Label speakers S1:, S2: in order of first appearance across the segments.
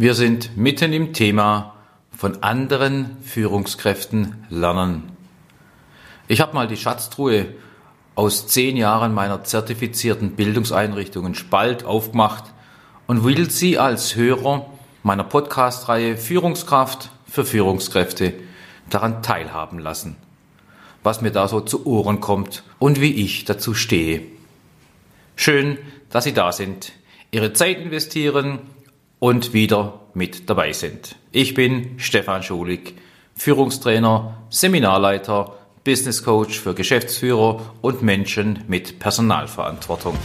S1: Wir sind mitten im Thema von anderen Führungskräften lernen. Ich habe mal die Schatztruhe aus zehn Jahren meiner zertifizierten Bildungseinrichtungen Spalt aufgemacht und will Sie als Hörer meiner Podcast-Reihe Führungskraft für Führungskräfte daran teilhaben lassen, was mir da so zu Ohren kommt und wie ich dazu stehe. Schön, dass Sie da sind, Ihre Zeit investieren und wieder mit dabei sind. Ich bin Stefan Schulig, Führungstrainer, Seminarleiter, Business Coach für Geschäftsführer und Menschen mit Personalverantwortung.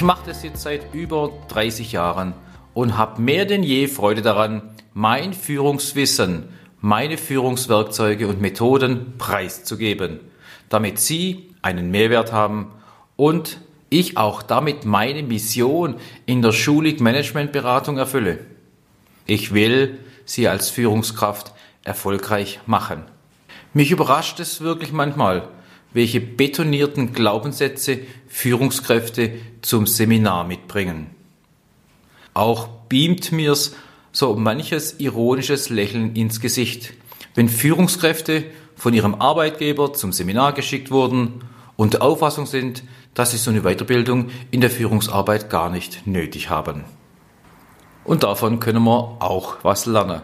S1: Ich mache das jetzt seit über 30 Jahren und habe mehr denn je Freude daran, mein Führungswissen, meine Führungswerkzeuge und Methoden preiszugeben, damit Sie einen Mehrwert haben und ich auch damit meine Mission in der Schulig Managementberatung erfülle. Ich will Sie als Führungskraft erfolgreich machen. Mich überrascht es wirklich manchmal, welche betonierten Glaubenssätze Führungskräfte zum Seminar mitbringen. Auch beamt mir's so manches ironisches Lächeln ins Gesicht, wenn Führungskräfte von ihrem Arbeitgeber zum Seminar geschickt wurden und der Auffassung sind, dass sie so eine Weiterbildung in der Führungsarbeit gar nicht nötig haben. Und davon können wir auch was lernen.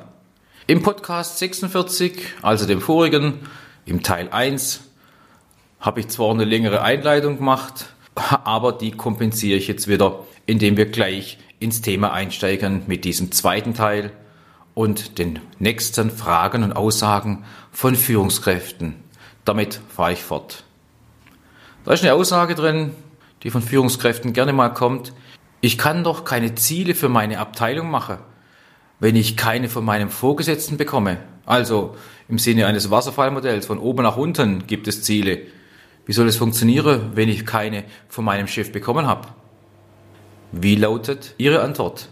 S1: Im Podcast 46, also dem vorigen, im Teil 1, habe ich zwar eine längere Einleitung gemacht, aber die kompensiere ich jetzt wieder, indem wir gleich ins Thema einsteigen mit diesem zweiten Teil und den nächsten Fragen und Aussagen von Führungskräften. Damit fahre ich fort. Da ist eine Aussage drin, die von Führungskräften gerne mal kommt. Ich kann doch keine Ziele für meine Abteilung machen, wenn ich keine von meinem Vorgesetzten bekomme. Also im Sinne eines Wasserfallmodells von oben nach unten gibt es Ziele. Wie soll es funktionieren, wenn ich keine von meinem Chef bekommen habe? Wie lautet Ihre Antwort?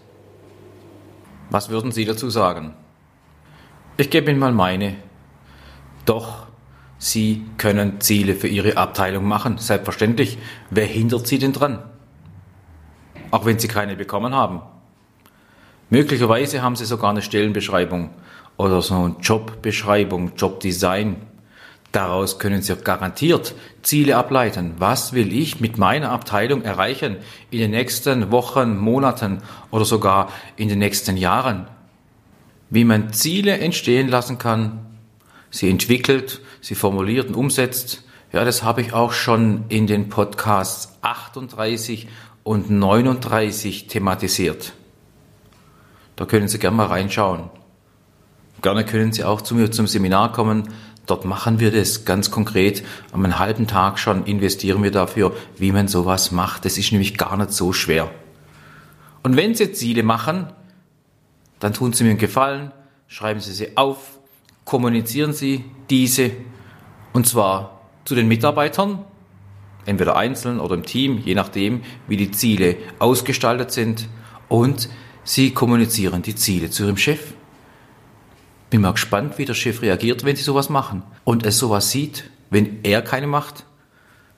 S1: Was würden Sie dazu sagen? Ich gebe Ihnen mal meine. Doch, Sie können Ziele für Ihre Abteilung machen, selbstverständlich. Wer hindert Sie denn dran? Auch wenn Sie keine bekommen haben. Möglicherweise haben Sie sogar eine Stellenbeschreibung oder so eine Jobbeschreibung, Jobdesign Daraus können Sie garantiert Ziele ableiten. Was will ich mit meiner Abteilung erreichen in den nächsten Wochen, Monaten oder sogar in den nächsten Jahren? Wie man Ziele entstehen lassen kann, sie entwickelt, sie formuliert und umsetzt, ja, das habe ich auch schon in den Podcasts 38 und 39 thematisiert. Da können Sie gerne mal reinschauen. Gerne können Sie auch zu mir zum Seminar kommen. Dort machen wir das ganz konkret. Am halben Tag schon investieren wir dafür, wie man sowas macht. Das ist nämlich gar nicht so schwer. Und wenn Sie Ziele machen, dann tun Sie mir einen Gefallen, schreiben Sie sie auf, kommunizieren Sie diese und zwar zu den Mitarbeitern, entweder einzeln oder im Team, je nachdem, wie die Ziele ausgestaltet sind und Sie kommunizieren die Ziele zu Ihrem Chef. Bin mal gespannt, wie der Chef reagiert, wenn sie sowas machen und es sowas sieht, wenn er keine macht.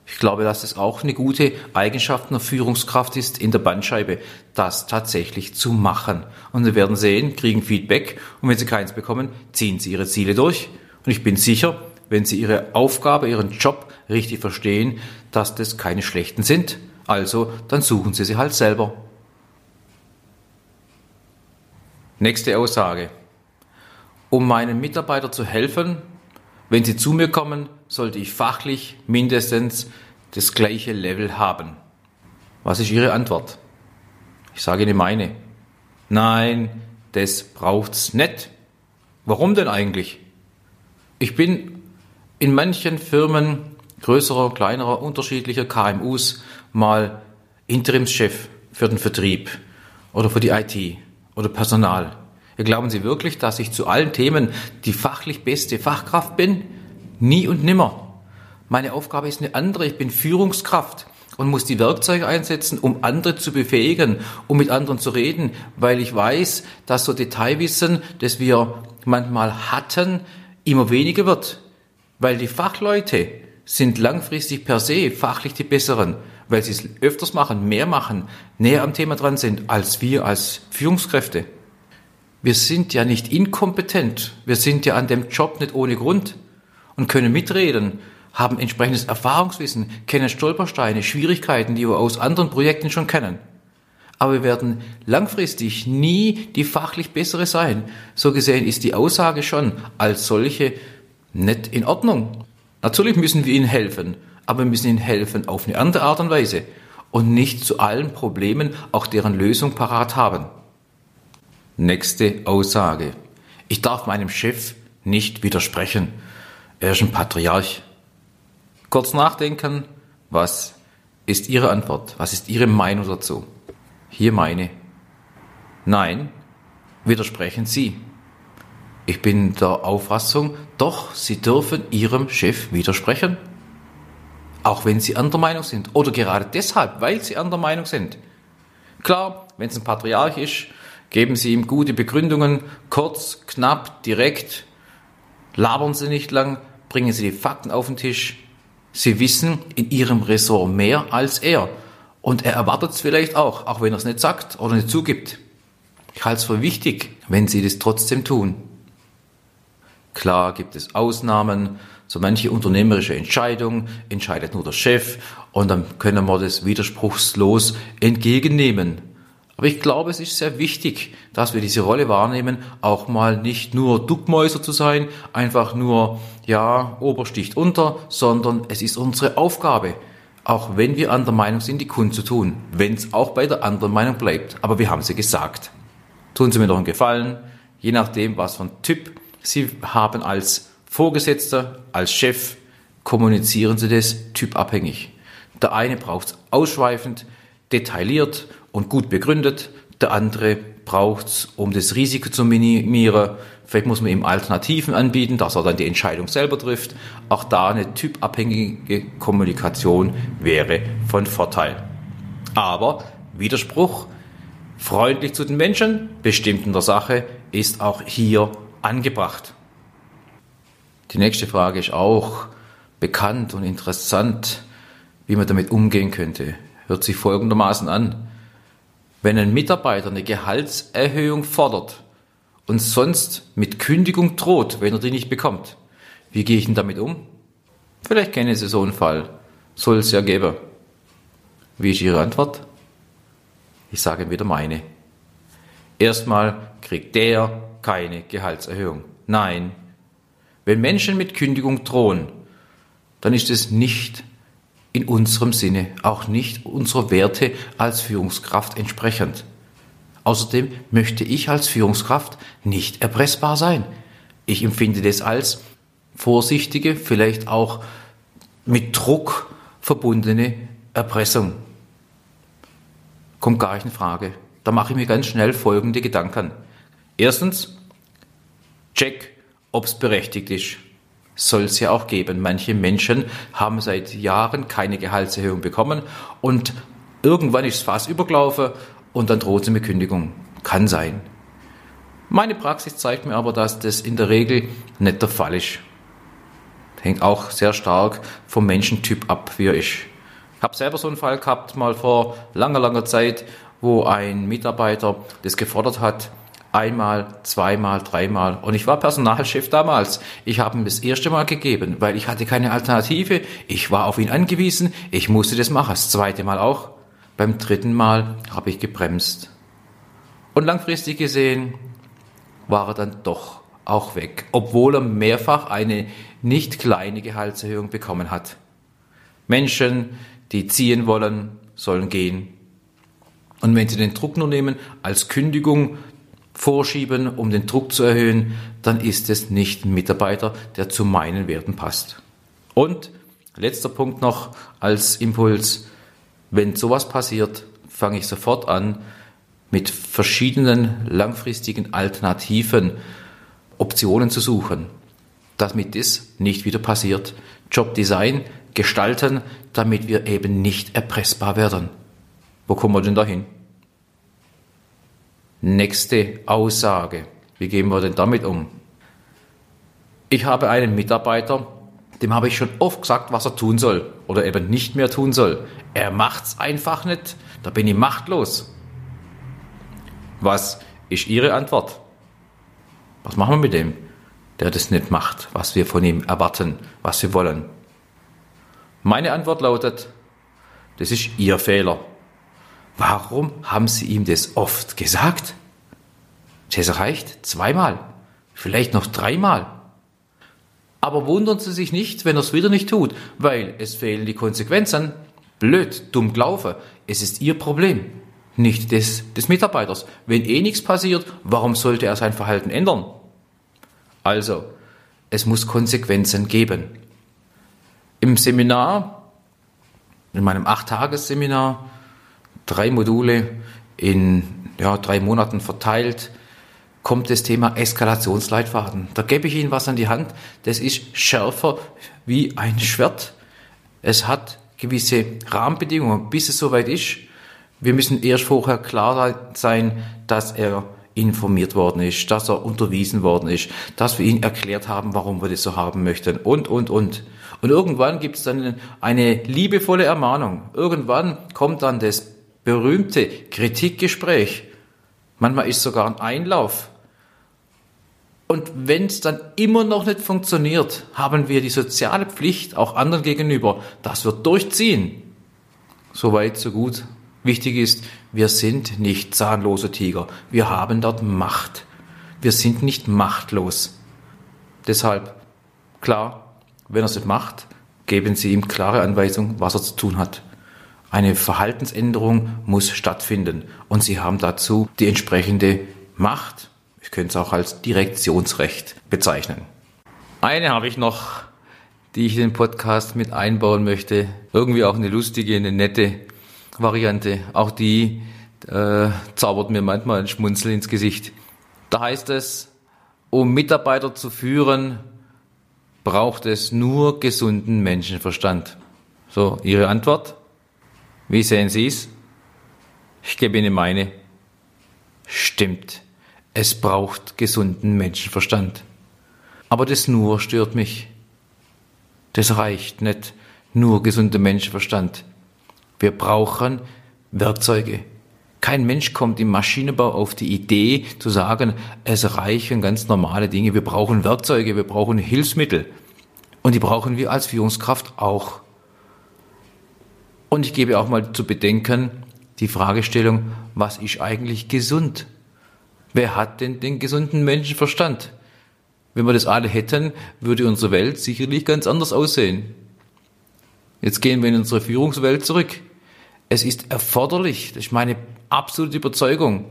S1: Ich glaube, dass das auch eine gute Eigenschaft einer Führungskraft ist in der Bandscheibe, das tatsächlich zu machen. Und Sie werden sehen, kriegen Feedback und wenn Sie keins bekommen, ziehen Sie Ihre Ziele durch. Und ich bin sicher, wenn Sie Ihre Aufgabe, Ihren Job richtig verstehen, dass das keine schlechten sind. Also, dann suchen Sie sie halt selber. Nächste Aussage. Um meinen Mitarbeitern zu helfen, wenn sie zu mir kommen, sollte ich fachlich mindestens das gleiche Level haben. Was ist Ihre Antwort? Ich sage Ihnen meine. Nein, das braucht's nicht. Warum denn eigentlich? Ich bin in manchen Firmen größerer, kleinerer, unterschiedlicher KMUs mal Interimschef für den Vertrieb oder für die IT oder Personal. Glauben Sie wirklich, dass ich zu allen Themen die fachlich beste Fachkraft bin? Nie und nimmer. Meine Aufgabe ist eine andere. Ich bin Führungskraft und muss die Werkzeuge einsetzen, um andere zu befähigen, um mit anderen zu reden, weil ich weiß, dass so Detailwissen, das wir manchmal hatten, immer weniger wird, weil die Fachleute sind langfristig per se fachlich die besseren, weil sie es öfters machen, mehr machen, näher am Thema dran sind als wir als Führungskräfte. Wir sind ja nicht inkompetent, wir sind ja an dem Job nicht ohne Grund und können mitreden haben entsprechendes Erfahrungswissen, kennen Stolpersteine, Schwierigkeiten, die wir aus anderen Projekten schon kennen. Aber wir werden langfristig nie die fachlich bessere sein. So gesehen ist die Aussage schon als solche nicht in Ordnung. Natürlich müssen wir ihnen helfen, aber wir müssen ihnen helfen auf eine andere Art und Weise und nicht zu allen Problemen auch deren Lösung parat haben. Nächste Aussage. Ich darf meinem Chef nicht widersprechen. Er ist ein Patriarch. Kurz nachdenken, was ist Ihre Antwort? Was ist Ihre Meinung dazu? Hier meine. Nein, widersprechen Sie. Ich bin der Auffassung, doch, Sie dürfen Ihrem Chef widersprechen. Auch wenn Sie anderer Meinung sind. Oder gerade deshalb, weil Sie anderer Meinung sind. Klar, wenn es ein Patriarch ist, geben Sie ihm gute Begründungen, kurz, knapp, direkt. Labern Sie nicht lang, bringen Sie die Fakten auf den Tisch. Sie wissen in Ihrem Ressort mehr als er. Und er erwartet es vielleicht auch, auch wenn er es nicht sagt oder nicht zugibt. Ich halte es für wichtig, wenn Sie das trotzdem tun. Klar gibt es Ausnahmen, so manche unternehmerische Entscheidung entscheidet nur der Chef und dann können wir das widerspruchslos entgegennehmen. Aber ich glaube, es ist sehr wichtig, dass wir diese Rolle wahrnehmen, auch mal nicht nur Duckmäuser zu sein, einfach nur, ja, Obersticht unter, sondern es ist unsere Aufgabe, auch wenn wir anderer Meinung sind, die Kunden zu tun, wenn es auch bei der anderen Meinung bleibt. Aber wir haben sie gesagt. Tun Sie mir doch einen Gefallen, je nachdem, was für ein Typ Sie haben als Vorgesetzter, als Chef, kommunizieren Sie das typabhängig. Der eine braucht es ausschweifend, detailliert und gut begründet. Der andere braucht es, um das Risiko zu minimieren. Vielleicht muss man ihm Alternativen anbieten, dass er dann die Entscheidung selber trifft. Auch da eine typabhängige Kommunikation wäre von Vorteil. Aber Widerspruch, freundlich zu den Menschen, bestimmt in der Sache, ist auch hier angebracht. Die nächste Frage ist auch bekannt und interessant, wie man damit umgehen könnte. Hört sich folgendermaßen an. Wenn ein Mitarbeiter eine Gehaltserhöhung fordert und sonst mit Kündigung droht, wenn er die nicht bekommt, wie gehe ich denn damit um? Vielleicht kennen Sie so einen Fall. Soll es ja geben. Wie ist Ihre Antwort? Ich sage wieder meine. Erstmal kriegt der keine Gehaltserhöhung. Nein. Wenn Menschen mit Kündigung drohen, dann ist es nicht in unserem Sinne, auch nicht unserer Werte als Führungskraft entsprechend. Außerdem möchte ich als Führungskraft nicht erpressbar sein. Ich empfinde das als vorsichtige, vielleicht auch mit Druck verbundene Erpressung. Kommt gar nicht in Frage. Da mache ich mir ganz schnell folgende Gedanken. Erstens, check, ob es berechtigt ist soll es ja auch geben. Manche Menschen haben seit Jahren keine Gehaltserhöhung bekommen und irgendwann ist es fast übergelaufen und dann droht sie mit Kündigung. Kann sein. Meine Praxis zeigt mir aber, dass das in der Regel nicht der Fall ist. Hängt auch sehr stark vom Menschentyp ab, wie er ist. Ich habe selber so einen Fall gehabt, mal vor langer, langer Zeit, wo ein Mitarbeiter das gefordert hat, einmal, zweimal, dreimal. Und ich war Personalchef damals. Ich habe ihm das erste Mal gegeben, weil ich hatte keine Alternative. Ich war auf ihn angewiesen. Ich musste das machen. Das zweite Mal auch. Beim dritten Mal habe ich gebremst. Und langfristig gesehen war er dann doch auch weg, obwohl er mehrfach eine nicht kleine Gehaltserhöhung bekommen hat. Menschen, die ziehen wollen, sollen gehen. Und wenn sie den Druck nur nehmen als Kündigung, vorschieben, um den Druck zu erhöhen, dann ist es nicht ein Mitarbeiter, der zu meinen Werten passt. Und letzter Punkt noch als Impuls, wenn sowas passiert, fange ich sofort an, mit verschiedenen langfristigen alternativen Optionen zu suchen, damit das nicht wieder passiert. Jobdesign gestalten, damit wir eben nicht erpressbar werden. Wo kommen wir denn dahin? Nächste Aussage. Wie gehen wir denn damit um? Ich habe einen Mitarbeiter, dem habe ich schon oft gesagt, was er tun soll oder eben nicht mehr tun soll. Er macht's einfach nicht, da bin ich machtlos. Was ist Ihre Antwort? Was machen wir mit dem, der das nicht macht, was wir von ihm erwarten, was wir wollen? Meine Antwort lautet, das ist Ihr Fehler. Warum haben Sie ihm das oft gesagt? Das reicht zweimal, vielleicht noch dreimal. Aber wundern Sie sich nicht, wenn er es wieder nicht tut, weil es fehlen die Konsequenzen. Blöd, dumm gelaufen. Es ist Ihr Problem, nicht des, des Mitarbeiters. Wenn eh nichts passiert, warum sollte er sein Verhalten ändern? Also, es muss Konsequenzen geben. Im Seminar, in meinem Acht-Tages-Seminar, drei Module in ja, drei Monaten verteilt, kommt das Thema Eskalationsleitfaden. Da gebe ich Ihnen was an die Hand. Das ist schärfer wie ein Schwert. Es hat gewisse Rahmenbedingungen, bis es soweit ist. Wir müssen erst vorher klar sein, dass er informiert worden ist, dass er unterwiesen worden ist, dass wir ihn erklärt haben, warum wir das so haben möchten und, und, und. Und irgendwann gibt es dann eine liebevolle Ermahnung. Irgendwann kommt dann das berühmte Kritikgespräch. Manchmal ist sogar ein Einlauf. Und wenn es dann immer noch nicht funktioniert, haben wir die soziale Pflicht auch anderen gegenüber, dass wir durchziehen. So weit, so gut. Wichtig ist, wir sind nicht zahnlose Tiger. Wir haben dort Macht. Wir sind nicht machtlos. Deshalb, klar, wenn er es nicht macht, geben Sie ihm klare Anweisungen, was er zu tun hat. Eine Verhaltensänderung muss stattfinden und Sie haben dazu die entsprechende Macht ich könnte es auch als Direktionsrecht bezeichnen. Eine habe ich noch, die ich in den Podcast mit einbauen möchte. Irgendwie auch eine lustige, eine nette Variante. Auch die äh, zaubert mir manchmal ein Schmunzel ins Gesicht. Da heißt es, um Mitarbeiter zu führen, braucht es nur gesunden Menschenverstand. So, Ihre Antwort? Wie sehen Sie es? Ich gebe Ihnen meine. Stimmt. Es braucht gesunden Menschenverstand. Aber das nur stört mich. Das reicht nicht. Nur gesunder Menschenverstand. Wir brauchen Werkzeuge. Kein Mensch kommt im Maschinenbau auf die Idee zu sagen, es reichen ganz normale Dinge. Wir brauchen Werkzeuge, wir brauchen Hilfsmittel. Und die brauchen wir als Führungskraft auch. Und ich gebe auch mal zu bedenken die Fragestellung, was ist eigentlich gesund? Wer hat denn den gesunden Menschenverstand? Wenn wir das alle hätten, würde unsere Welt sicherlich ganz anders aussehen. Jetzt gehen wir in unsere Führungswelt zurück. Es ist erforderlich, das ist meine absolute Überzeugung.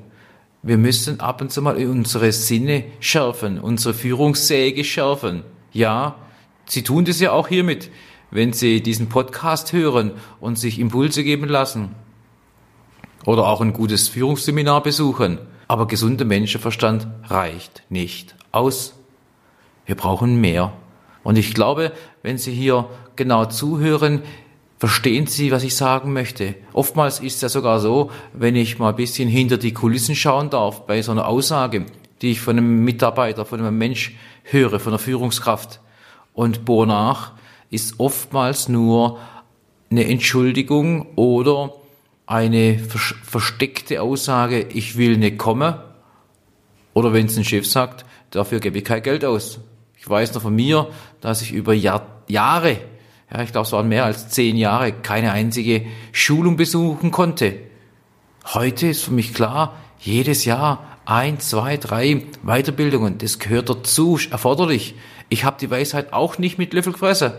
S1: Wir müssen ab und zu mal unsere Sinne schärfen, unsere Führungssäge schärfen. Ja, Sie tun das ja auch hiermit, wenn Sie diesen Podcast hören und sich Impulse geben lassen. Oder auch ein gutes Führungsseminar besuchen. Aber gesunder Menschenverstand reicht nicht aus. Wir brauchen mehr. Und ich glaube, wenn Sie hier genau zuhören, verstehen Sie, was ich sagen möchte. Oftmals ist es ja sogar so, wenn ich mal ein bisschen hinter die Kulissen schauen darf bei so einer Aussage, die ich von einem Mitarbeiter, von einem Mensch höre, von einer Führungskraft und bohr nach, ist oftmals nur eine Entschuldigung oder eine versteckte Aussage, ich will nicht kommen. Oder wenn es ein Chef sagt, dafür gebe ich kein Geld aus. Ich weiß noch von mir, dass ich über Jahr, Jahre, ja, ich glaube es waren mehr als zehn Jahre, keine einzige Schulung besuchen konnte. Heute ist für mich klar, jedes Jahr ein, zwei, drei Weiterbildungen, das gehört dazu, erforderlich. Ich habe die Weisheit auch nicht mit Löffel gefressen.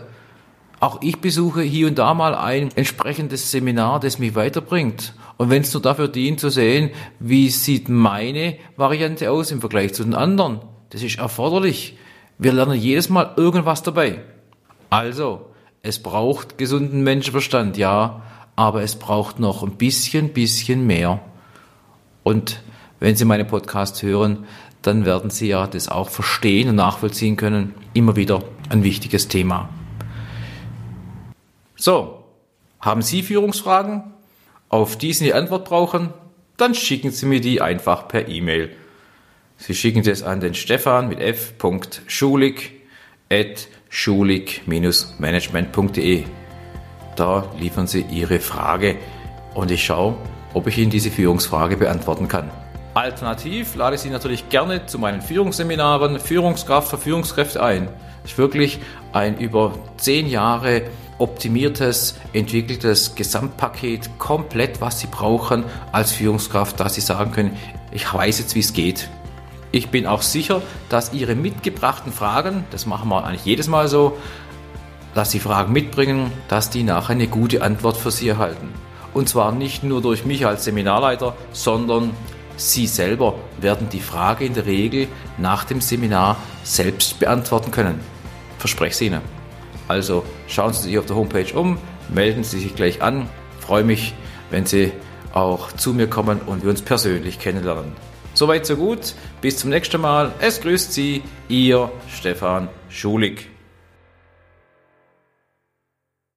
S1: Auch ich besuche hier und da mal ein entsprechendes Seminar, das mich weiterbringt. Und wenn es nur dafür dient zu sehen, wie sieht meine Variante aus im Vergleich zu den anderen, das ist erforderlich. Wir lernen jedes Mal irgendwas dabei. Also, es braucht gesunden Menschenverstand, ja, aber es braucht noch ein bisschen, bisschen mehr. Und wenn Sie meine Podcast hören, dann werden Sie ja das auch verstehen und nachvollziehen können. Immer wieder ein wichtiges Thema. So, haben Sie Führungsfragen, auf die Sie eine Antwort brauchen? Dann schicken Sie mir die einfach per E-Mail. Sie schicken das an den Stefan mit f.schulig at schulig-management.de. Da liefern Sie Ihre Frage und ich schaue, ob ich Ihnen diese Führungsfrage beantworten kann. Alternativ lade ich Sie natürlich gerne zu meinen Führungsseminaren Führungskraft für Führungskräfte ein. Das ist wirklich ein über zehn Jahre optimiertes, entwickeltes Gesamtpaket, komplett was Sie brauchen als Führungskraft, dass Sie sagen können, ich weiß jetzt, wie es geht. Ich bin auch sicher, dass Ihre mitgebrachten Fragen, das machen wir eigentlich jedes Mal so, dass Sie Fragen mitbringen, dass die nachher eine gute Antwort für Sie erhalten. Und zwar nicht nur durch mich als Seminarleiter, sondern Sie selber werden die Frage in der Regel nach dem Seminar selbst beantworten können. Verspreche es Ihnen. Also schauen Sie sich auf der Homepage um, melden Sie sich gleich an. freue mich, wenn Sie auch zu mir kommen und wir uns persönlich kennenlernen. Soweit, so gut. Bis zum nächsten Mal. Es grüßt Sie, Ihr Stefan Schulig.